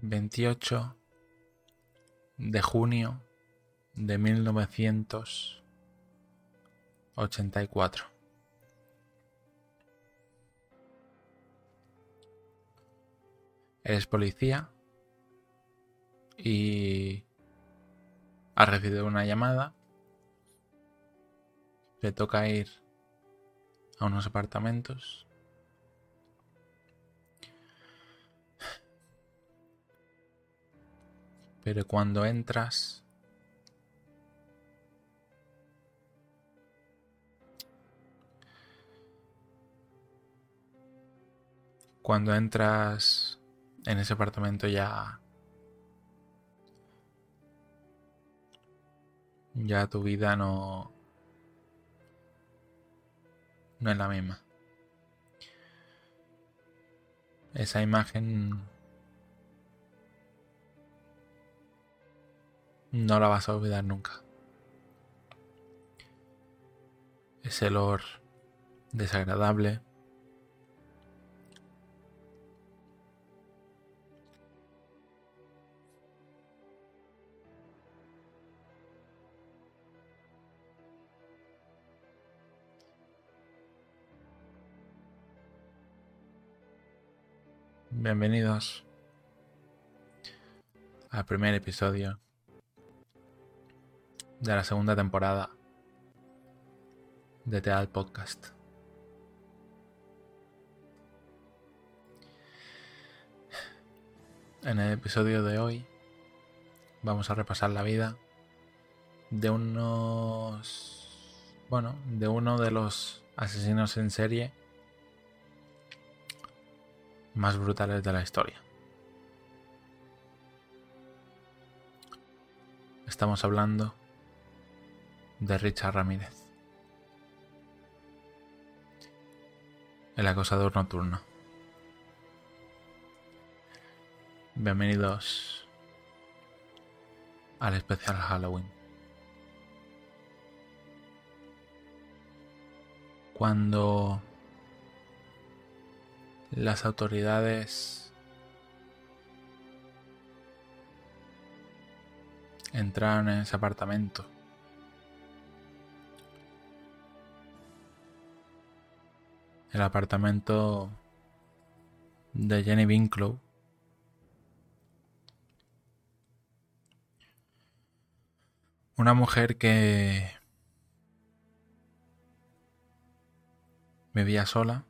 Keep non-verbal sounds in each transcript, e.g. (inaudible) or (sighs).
28 de junio de 1984. Eres policía y has recibido una llamada. Te toca ir a unos apartamentos Cuando entras... Cuando entras en ese apartamento ya... Ya tu vida no... No es la misma. Esa imagen no la vas a olvidar nunca. Ese olor desagradable. Bienvenidos al primer episodio de la segunda temporada de Teal Podcast. En el episodio de hoy vamos a repasar la vida de unos bueno, de uno de los asesinos en serie más brutales de la historia. Estamos hablando de Richard Ramírez. El acosador nocturno. Bienvenidos al especial Halloween. Cuando las autoridades entraron en ese apartamento el apartamento de Jenny Winklow. Una mujer que vivía sola,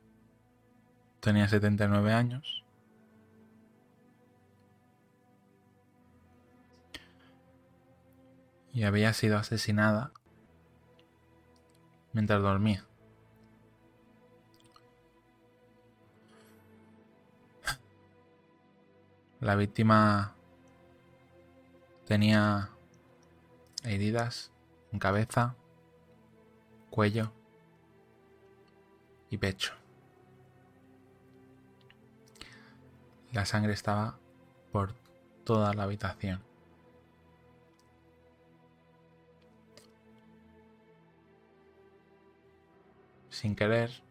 tenía 79 años. Y había sido asesinada mientras dormía. La víctima tenía heridas en cabeza, cuello y pecho. La sangre estaba por toda la habitación. Sin querer,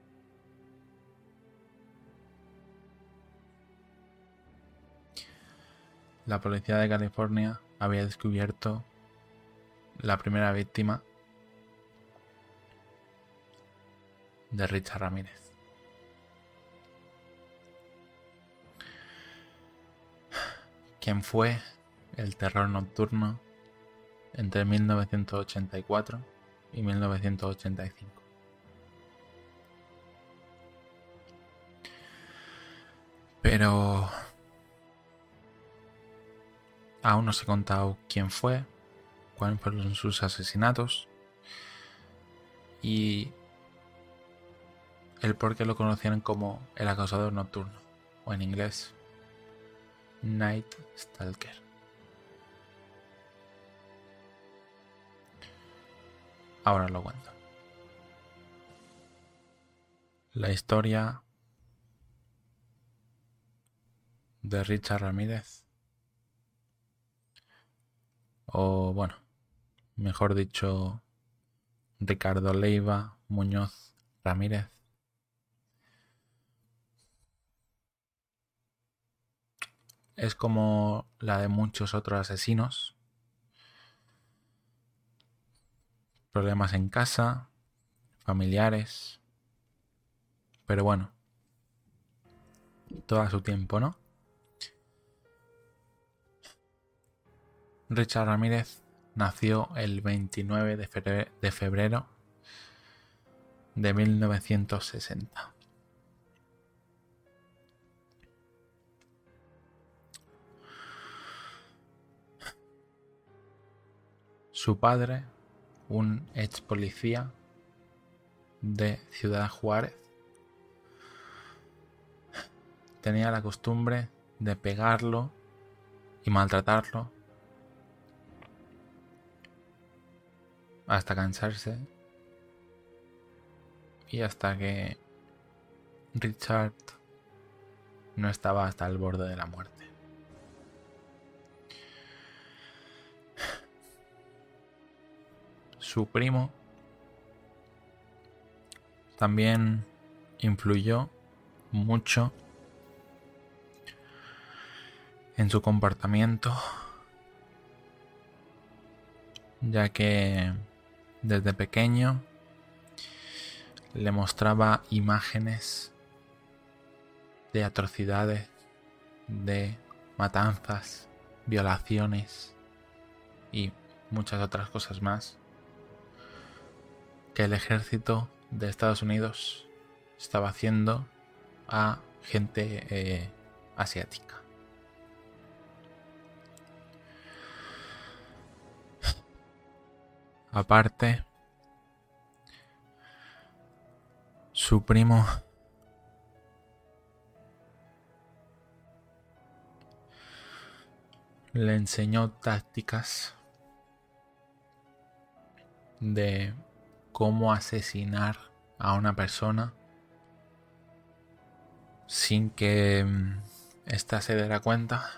la policía de California había descubierto la primera víctima de Richard Ramírez. Quien fue el terror nocturno entre 1984 y 1985. Pero Aún no se ha contado quién fue, cuáles fueron sus asesinatos y el por qué lo conocieron como el acosador nocturno, o en inglés, Night Stalker. Ahora lo cuento. La historia de Richard Ramírez o bueno, mejor dicho, Ricardo Leiva Muñoz Ramírez. es como la de muchos otros asesinos. Problemas en casa, familiares. Pero bueno, todo a su tiempo, ¿no? Richard Ramírez nació el 29 de febrero de 1960. Su padre, un ex policía de Ciudad Juárez, tenía la costumbre de pegarlo y maltratarlo hasta cansarse y hasta que Richard no estaba hasta el borde de la muerte. Su primo también influyó mucho en su comportamiento, ya que desde pequeño le mostraba imágenes de atrocidades, de matanzas, violaciones y muchas otras cosas más que el ejército de Estados Unidos estaba haciendo a gente eh, asiática. Aparte, su primo le enseñó tácticas de cómo asesinar a una persona sin que mm, ésta se diera cuenta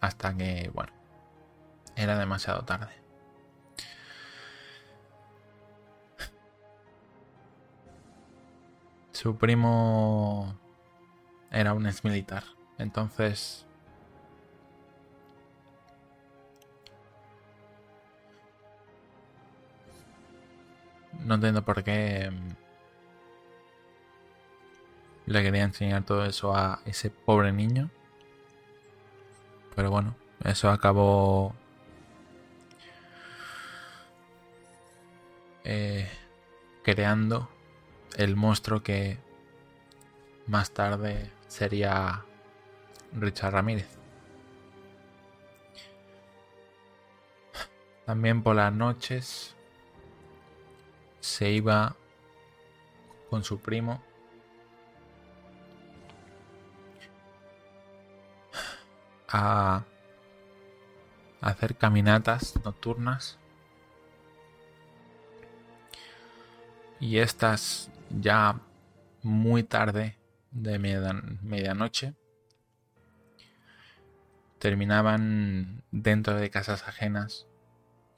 hasta que, bueno, era demasiado tarde. Su primo era un ex militar, entonces no entiendo por qué mm, le quería enseñar todo eso a ese pobre niño. Pero bueno, eso acabó eh, creando el monstruo que más tarde sería Richard Ramírez. También por las noches se iba con su primo a hacer caminatas nocturnas y estas ya muy tarde de medianoche terminaban dentro de casas ajenas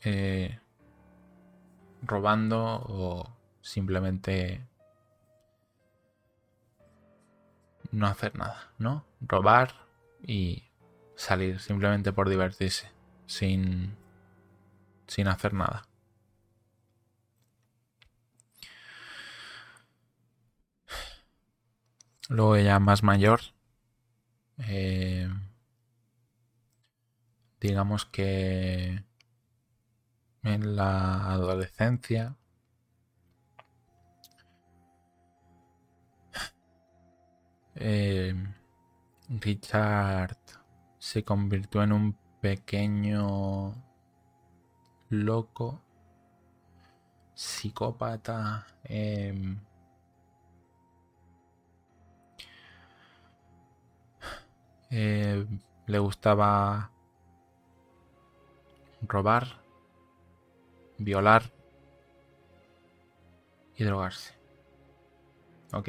eh, robando o simplemente no hacer nada, ¿no? Robar y salir simplemente por divertirse, sin, sin hacer nada. Luego ella más mayor, eh, digamos que en la adolescencia, eh, Richard se convirtió en un pequeño loco, psicópata, eh, Eh, le gustaba robar, violar y drogarse. ¿Ok?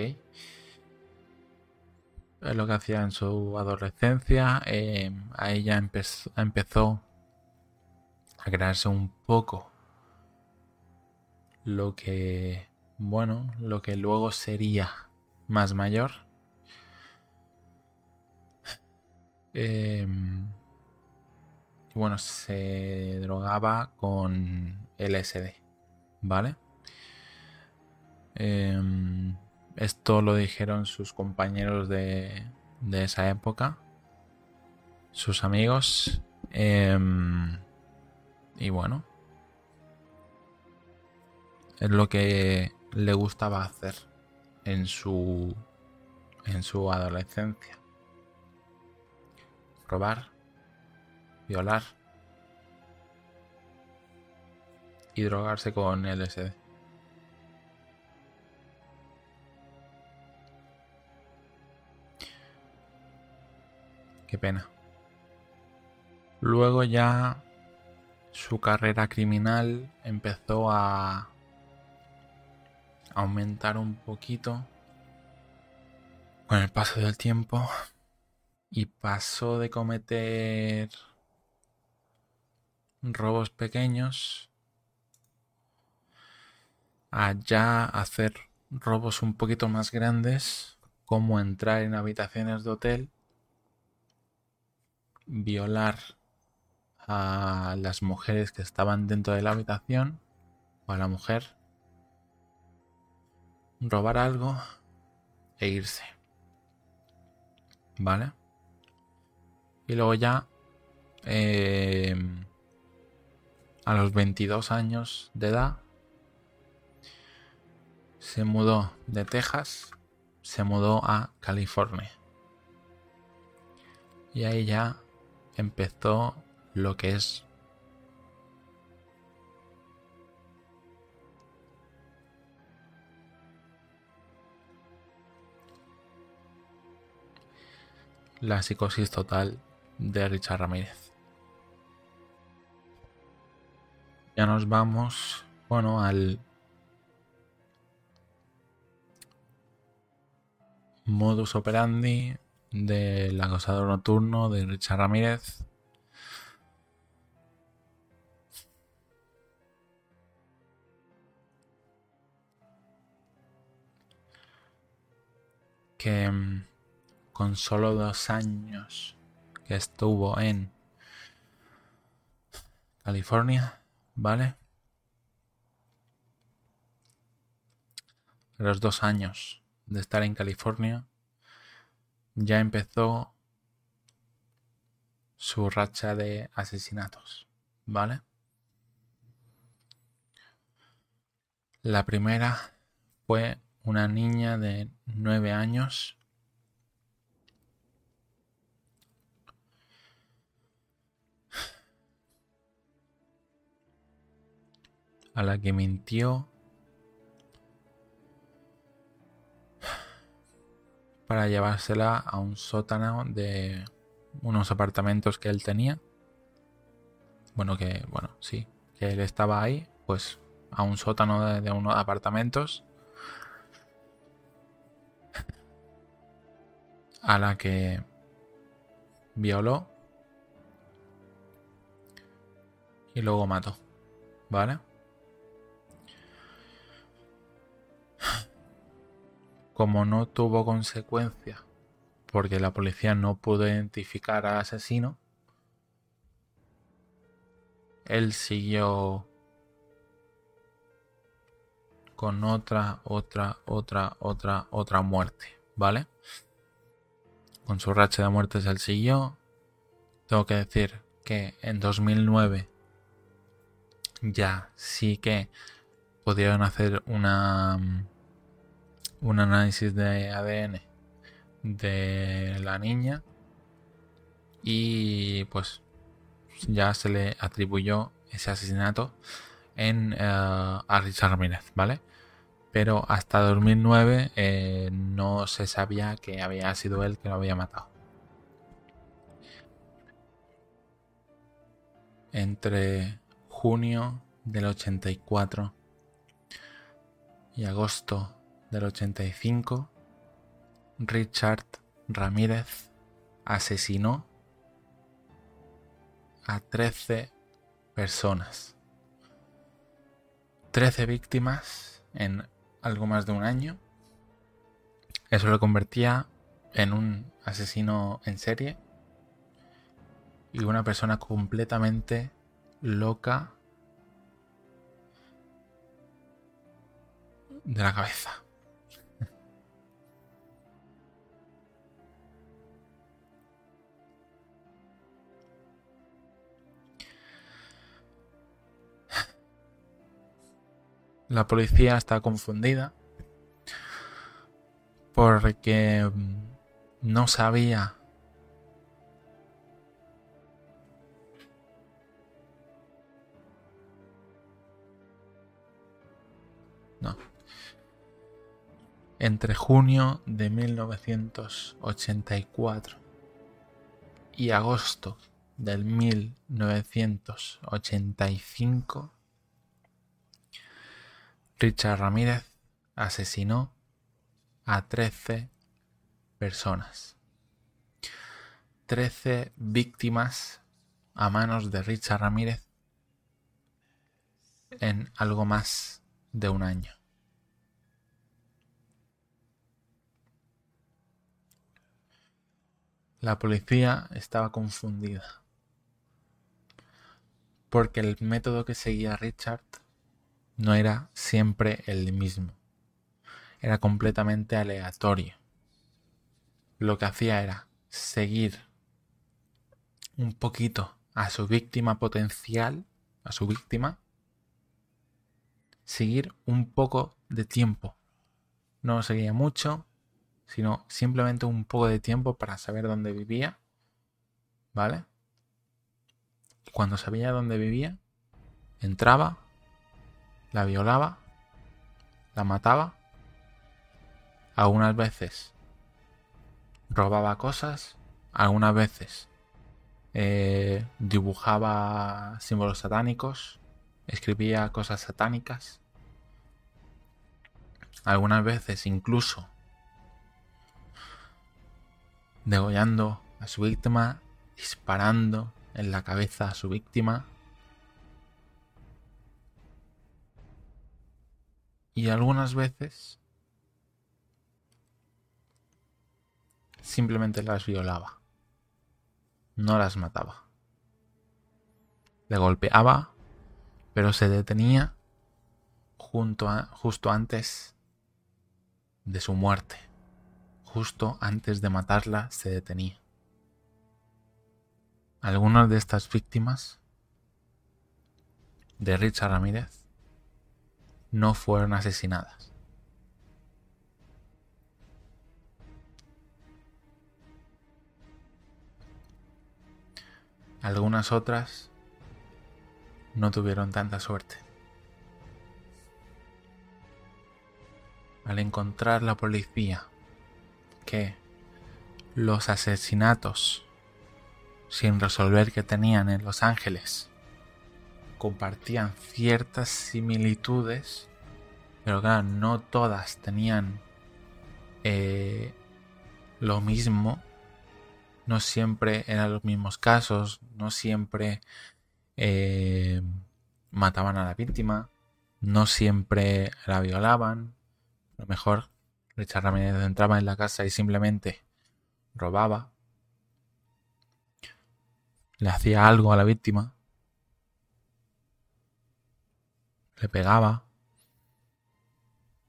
Es lo que hacía en su adolescencia. Eh, a ella empezó, empezó a crearse un poco lo que, bueno, lo que luego sería más mayor Em, y bueno, se drogaba con LSD, ¿vale? Em, esto lo dijeron sus compañeros de, de esa época, sus amigos. Em, y bueno, es lo que le gustaba hacer en su en su adolescencia. Robar, violar y drogarse con LSD. Qué pena. Luego ya su carrera criminal empezó a aumentar un poquito con el paso del tiempo y pasó de cometer robos pequeños a ya hacer robos un poquito más grandes como entrar en habitaciones de hotel violar a las mujeres que estaban dentro de la habitación o a la mujer, robar algo e irse. ¿Vale? Y luego ya, eh, a los 22 años de edad, se mudó de Texas, se mudó a California. Y ahí ya empezó lo que es la psicosis total de Richard Ramírez. Ya nos vamos, bueno, al modus operandi del acosador nocturno de Richard Ramírez. Que mm, con solo dos años que estuvo en California, ¿vale? Los dos años de estar en California ya empezó su racha de asesinatos, ¿vale? La primera fue una niña de nueve años a la que mintió para llevársela a un sótano de unos apartamentos que él tenía. Bueno, que, bueno, sí, que él estaba ahí, pues a un sótano de, unos apartamentos. A la que violó y luego mató, ¿vale? Como no tuvo consecuencia porque la policía no pudo identificar al asesino, él siguió con otra, otra, otra, otra, otra muerte, ¿vale? Con su racha de muertes él siguió. Tengo que decir que en 2009 ya sí que pudieron hacer una un análisis de ADN de la niña y pues ya se le atribuyó ese asesinato en uh, a Richard Ramírez, ¿vale? Pero hasta 2009 eh, no se sabía que había sido él que lo había matado. Entre junio del 84 y agosto del 85, Richard Ramírez asesinó a 13 personas. 13 víctimas en algo más de un año. Eso lo convertía en un asesino en serie y una persona completamente loca de la cabeza. La policía está confundida porque mm, no sabía No. Entre junio de 1984 y agosto del 1985, Richard Ramírez asesinó a 13 personas. 13 víctimas a manos de Richard Ramírez en algo más de un año. La policía estaba confundida porque el método que seguía Richard no era siempre el mismo. Era completamente aleatorio. Lo que hacía era seguir un poquito a su víctima potencial, a su víctima, seguir un poco de tiempo. No seguía mucho, sino simplemente un poco de tiempo para saber dónde vivía. ¿Vale? Cuando sabía dónde vivía, entraba, la violaba, la mataba. Algunas veces robaba cosas, algunas veces eh, dibujaba símbolos satánicos, escribía cosas satánicas. Algunas veces incluso degollando a su víctima, disparando en la cabeza a su víctima. Y algunas veces simplemente las violaba. No las mataba. Le golpeaba pero se detenía justo antes de su muerte. Justo antes de matarla se detenía. Algunas de estas víctimas de Richard Ramírez no fueron asesinadas. Algunas otras no tuvieron tanta suerte. Al encontrar la policía que los asesinatos sin resolver que tenían en Los Ángeles compartían ciertas similitudes, pero claro, no todas tenían eh, lo mismo, no siempre eran los mismos casos, no siempre eh, mataban a la víctima, no siempre la violaban, a lo mejor Richard Ramírez entraba en la casa y simplemente robaba, le hacía algo a la víctima, le pegaba,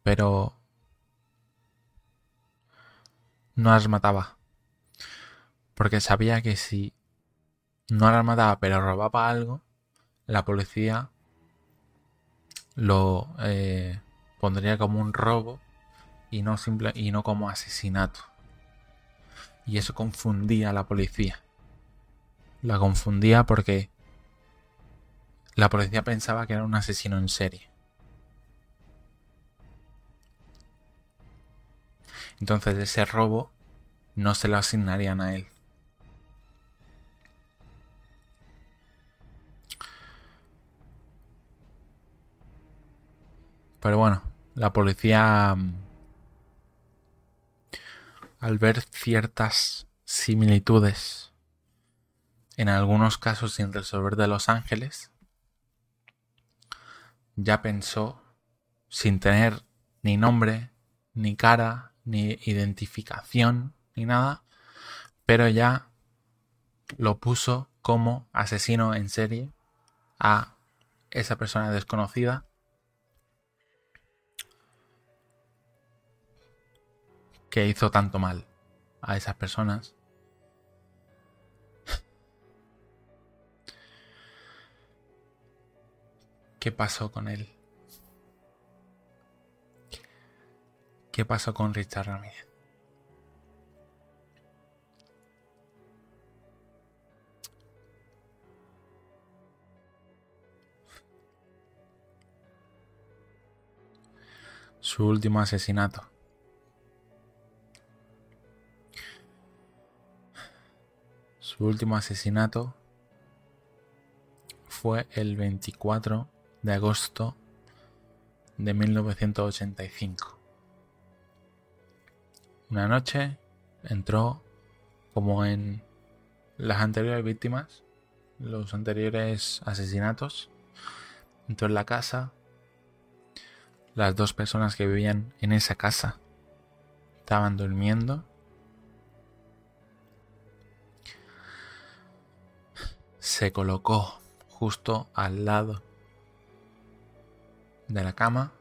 pero no las mataba, porque sabía que si no la mataba, pero robaba algo, la policía lo eh, pondría como un robo y no, simple, y no como asesinato. Y eso confundía a la policía. La confundía porque la policía pensaba que era un asesino en serie. Entonces ese robo no se lo asignarían a él. Pero bueno, la policía, mm, al ver ciertas similitudes, en algunos casos sin resolver de Los Ángeles, ya pensó, sin tener ni nombre, ni cara, ni identificación, ni nada, pero ya lo puso como asesino en serie a esa persona desconocida que hizo tanto mal a esas personas. ¿Qué pasó con él? ¿Qué pasó con Richard Ramírez? Su último asesinato. Su último asesinato fue el 24 de agosto de 1985. Una noche entró como en las anteriores víctimas, los anteriores asesinatos. Entró en la casa. Las dos personas que vivían en esa casa estaban durmiendo. Se colocó justo al lado de la cama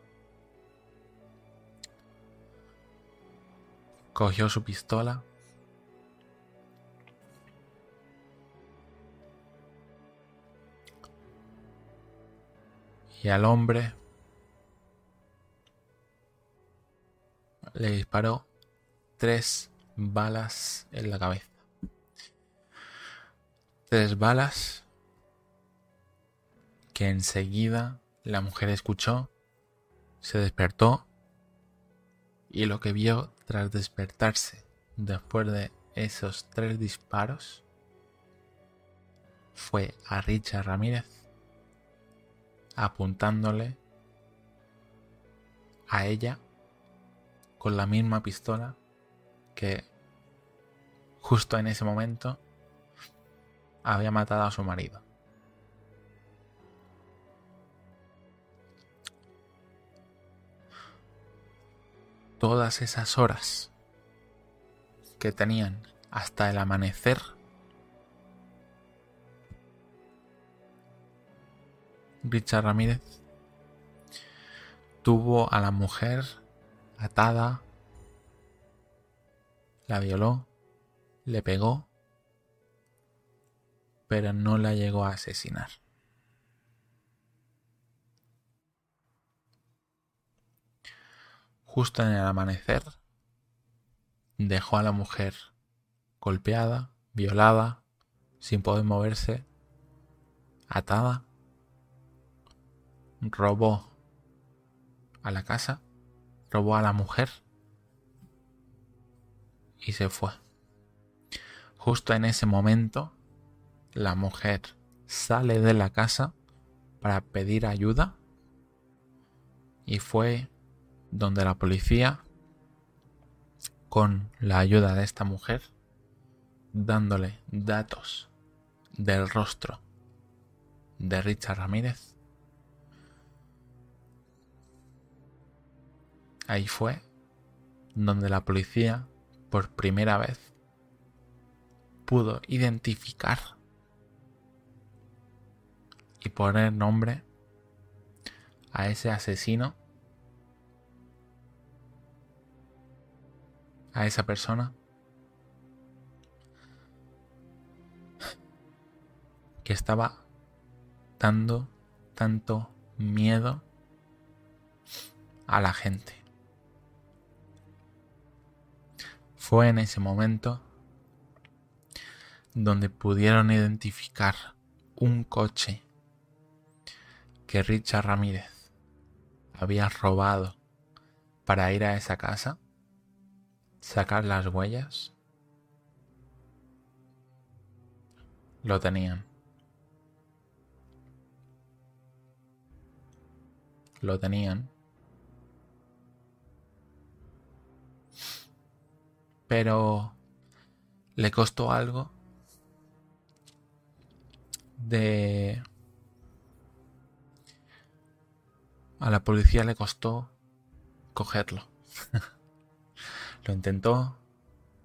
cogió su pistola y al hombre le disparó tres balas en la cabeza. Tres balas que enseguida la mujer escuchó, se despertó y lo que vio tras despertarse después de esos tres disparos fue a Richard Ramírez apuntándole a ella con la misma pistola que justo en ese momento había matado a su marido. Todas esas horas que tenían hasta el amanecer, Richard Ramírez tuvo a la mujer atada, la violó, le pegó, pero no la llegó a asesinar. Justo en el amanecer, dejó a la mujer golpeada, violada, sin poder moverse, atada, robó a la casa, robó a la mujer y se fue. Justo en ese momento, la mujer sale de la casa para pedir ayuda y fue donde la policía, con la ayuda de esta mujer, dándole datos del rostro de Richard Ramírez, ahí fue donde la policía por primera vez pudo identificar y poner nombre a ese asesino a esa persona que estaba dando tanto miedo a la gente. Fue en ese momento donde pudieron identificar un coche que Richard Ramírez había robado para ir a esa casa sacar las huellas. Lo tenían. Lo tenían. Pero le costó algo de... A la policía le costó cogerlo. (laughs) Lo intentó,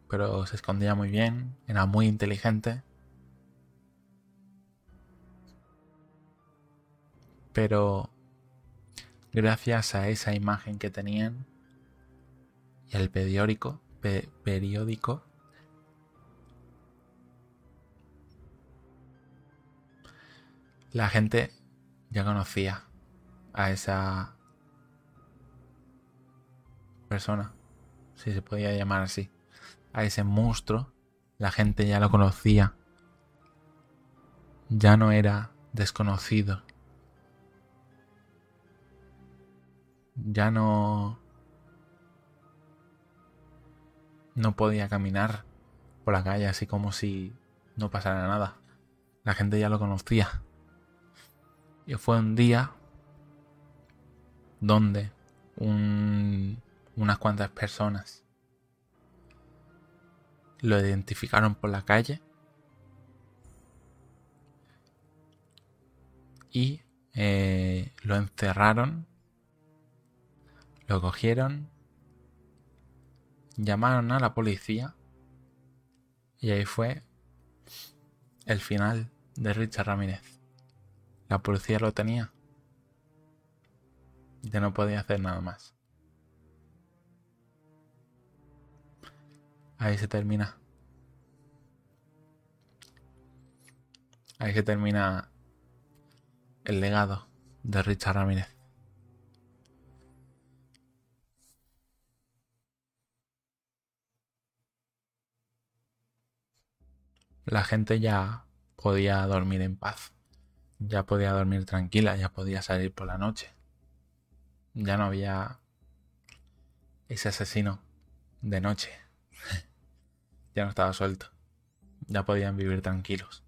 pero se escondía muy bien, era muy inteligente. Pero gracias a esa imagen que tenían y al periódico, periódico la gente ya conocía a esa persona si se podía llamar así, a ese monstruo, la gente ya lo conocía, ya no era desconocido, ya no no podía caminar por la calle así como si no pasara nada. La gente ya lo conocía. Y fue un día donde unas cuantas personas lo identificaron por la calle y eh, lo encerraron, lo cogieron, llamaron a la policía y ahí fue el final de Richard Ramírez. La policía lo tenía. Ya no podía hacer nada más. Ahí se termina. Ahí se termina el legado de Richard Ramírez. La gente ya podía dormir en paz ya podía dormir tranquila, ya podía salir por la noche. Ya no había ese asesino de noche. Ya no estaba suelto. Ya podían vivir tranquilos.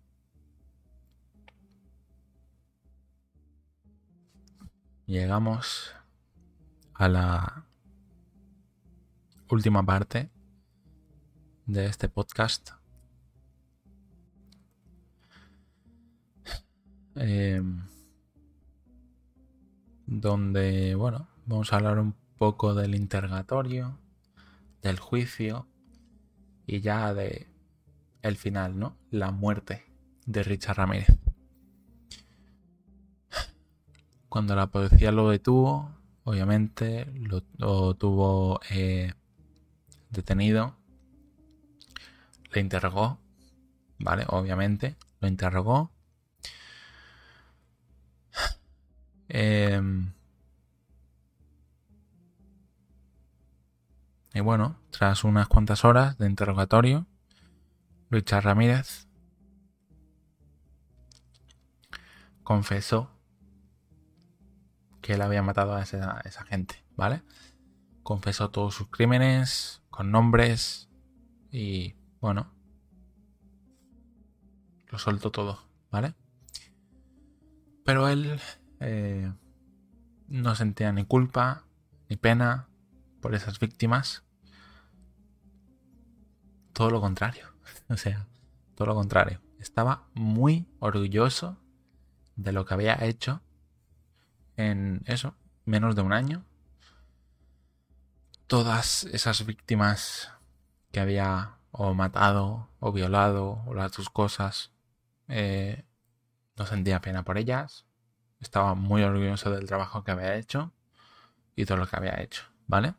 Llegamos a la última parte de este podcast Em, donde, bueno, vamos a hablar un poco del interrogatorio, del juicio y ya de el final, ¿no? La muerte de Richard Ramírez. Cuando la policía lo detuvo, obviamente lo, tuvo eh, detenido, le interrogó, ¿vale? Obviamente, lo interrogó (sighs) Em, y bueno, tras unas cuantas horas de interrogatorio, Richard Ramírez confesó que él había matado a esa, gente, ¿vale? Confesó todos sus crímenes, con nombres y bueno, lo soltó todo, ¿vale? Pero él eh, no sentía ni culpa ni pena por esas víctimas. Todo lo contrario. (laughs) O sea, todo lo contrario. Estaba muy orgulloso de lo que había hecho en eso, menos de un año. Todas esas víctimas que había o matado o violado o las cosas, eh, no sentía pena por ellas, estaba muy orgulloso del trabajo que había hecho y todo lo que había hecho, ¿vale?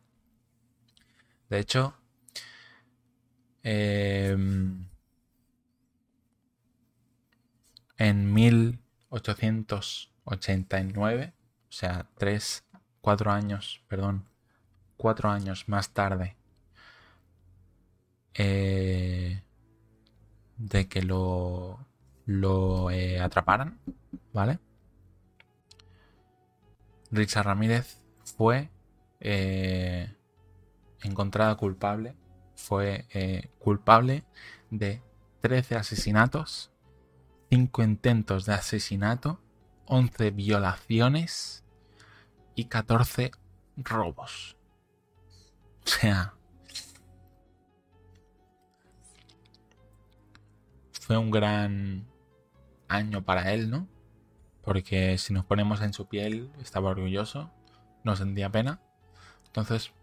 De hecho, em, en 1889, o sea, tres, cuatro años, perdón, cuatro años más tarde eh, de que lo, lo eh, atraparan, ¿vale? Richard Ramírez fue eh, encontrada culpable, fue eh, culpable de 13 asesinatos, 5 intentos de asesinato, 11 violaciones y 14 robos. O sea, fue un gran año para él, ¿no? Porque si nos ponemos en su piel, estaba orgulloso, no sentía pena. Entonces,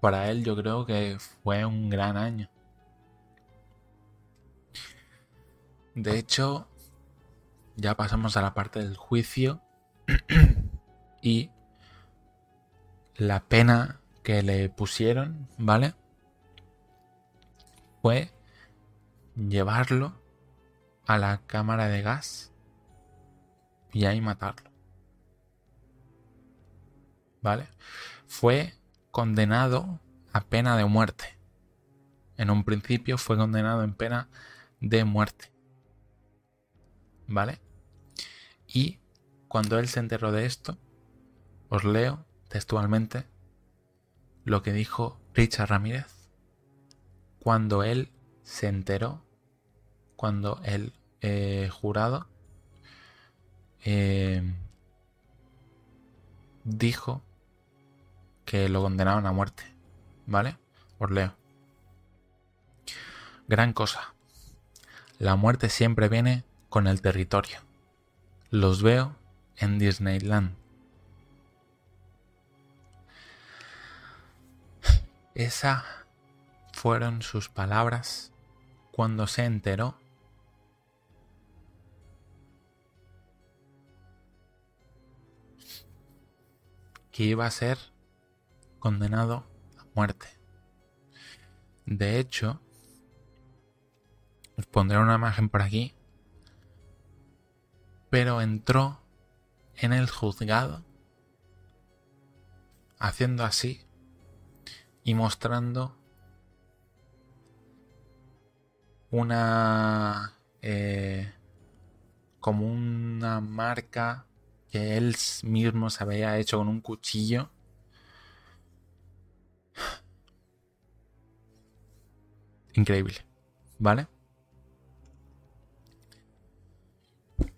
para él yo creo que fue un gran año. De hecho, ya pasamos a la parte del juicio (clears throat) y la pena que le pusieron, ¿vale? Fue llevarlo a la cámara de gas y ahí matarlo. ¿Vale? Fue condenado a pena de muerte. En un principio fue condenado en pena de muerte. ¿Vale? Y cuando él se enteró de esto, os leo textualmente lo que dijo Richard Ramírez cuando él se enteró, cuando el eh, jurado eh, dijo que lo condenaron a muerte. ¿Vale? Os leo. Gran cosa. La muerte siempre viene con el territorio. Los veo en Disneyland. Esa fueron sus palabras cuando se enteró que iba a ser condenado a muerte. De hecho, os pondré una imagen por aquí, pero entró en el juzgado haciendo así y mostrando una eh, como una marca que él mismo se había hecho con un cuchillo increíble. Vale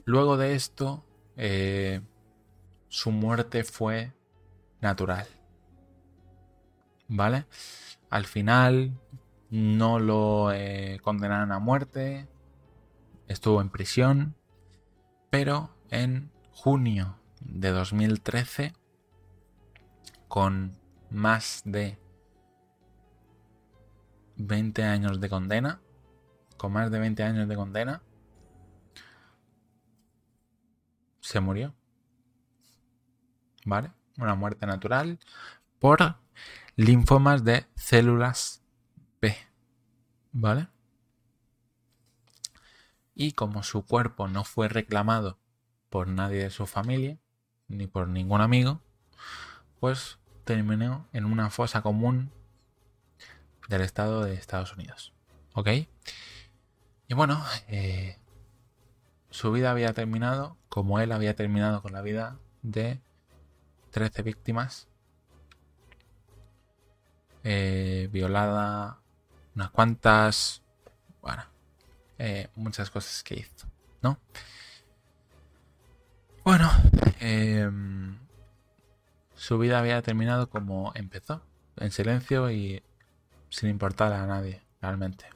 luego de esto eh, su muerte fue natural. ¿vale? Al final no lo eh, condenaron a muerte, estuvo en prisión, pero en junio de 2013, con más de 20 años de condena, con más de 20 años de condena, se murió. ¿Vale? Una muerte natural por linfomas de células B. ¿Vale? Y como su cuerpo no fue reclamado por nadie de su familia, ni por ningún amigo, pues terminó en una fosa común del estado de Estados Unidos. ¿Ok? Y bueno, eh, su vida había terminado como él había terminado con la vida de 13 víctimas eh, violada, unas cuantas, bueno, eh, muchas cosas que hizo, ¿no? Bueno, em, su vida había terminado como empezó, en silencio y sin importar a nadie, realmente.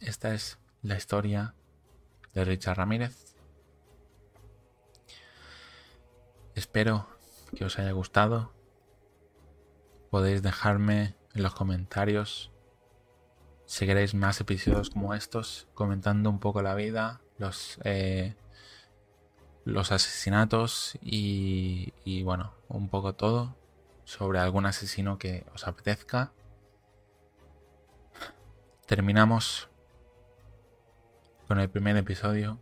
Esta es la historia de Richard Ramírez. Espero que os haya gustado podéis dejarme en los comentarios si queréis más episodios como estos, comentando un poco la vida, los, eh, los asesinatos y, y bueno, un poco todo sobre algún asesino que os apetezca. Terminamos con el primer episodio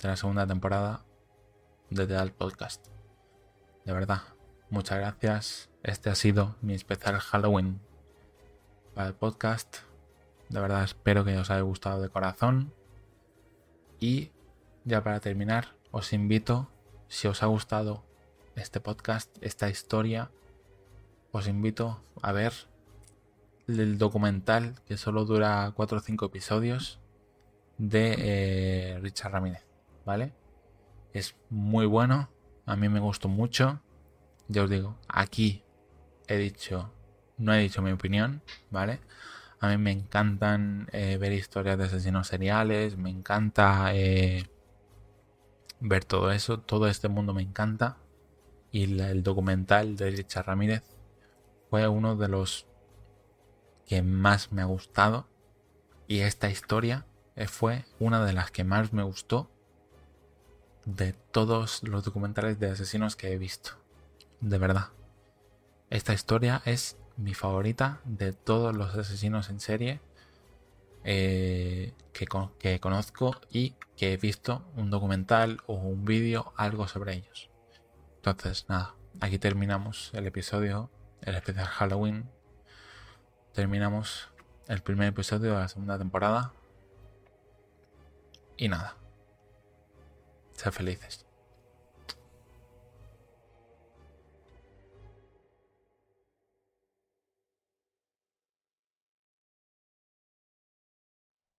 de la segunda temporada de The Podcast. De verdad, muchas gracias este ha sido mi especial Halloween para el podcast. De verdad espero que os haya gustado de corazón. Y ya para terminar, os invito, si os ha gustado este podcast, esta historia, os invito a ver el documental que solo dura 4 o 5 episodios de eh, Richard Ramírez, ¿vale? Es muy bueno, a mí me gustó mucho. Ya os digo, aquí he dicho, no he dicho mi opinión, ¿vale? A mí me encantan eh, ver historias de asesinos seriales, me encanta eh, ver todo eso, todo este mundo me encanta. Y el documental de Richard Ramírez fue uno de los que más me ha gustado. Y esta historia eh, fue una de las que más me gustó de todos los documentales de asesinos que he visto. De verdad. Esta historia es mi favorita de todos los asesinos en serie eh, que, que conozco y que he visto un documental o un vídeo, algo sobre ellos. Entonces, nada, aquí terminamos el episodio, el especial Halloween. Terminamos el primer episodio de la segunda temporada. Y nada. Ser felices.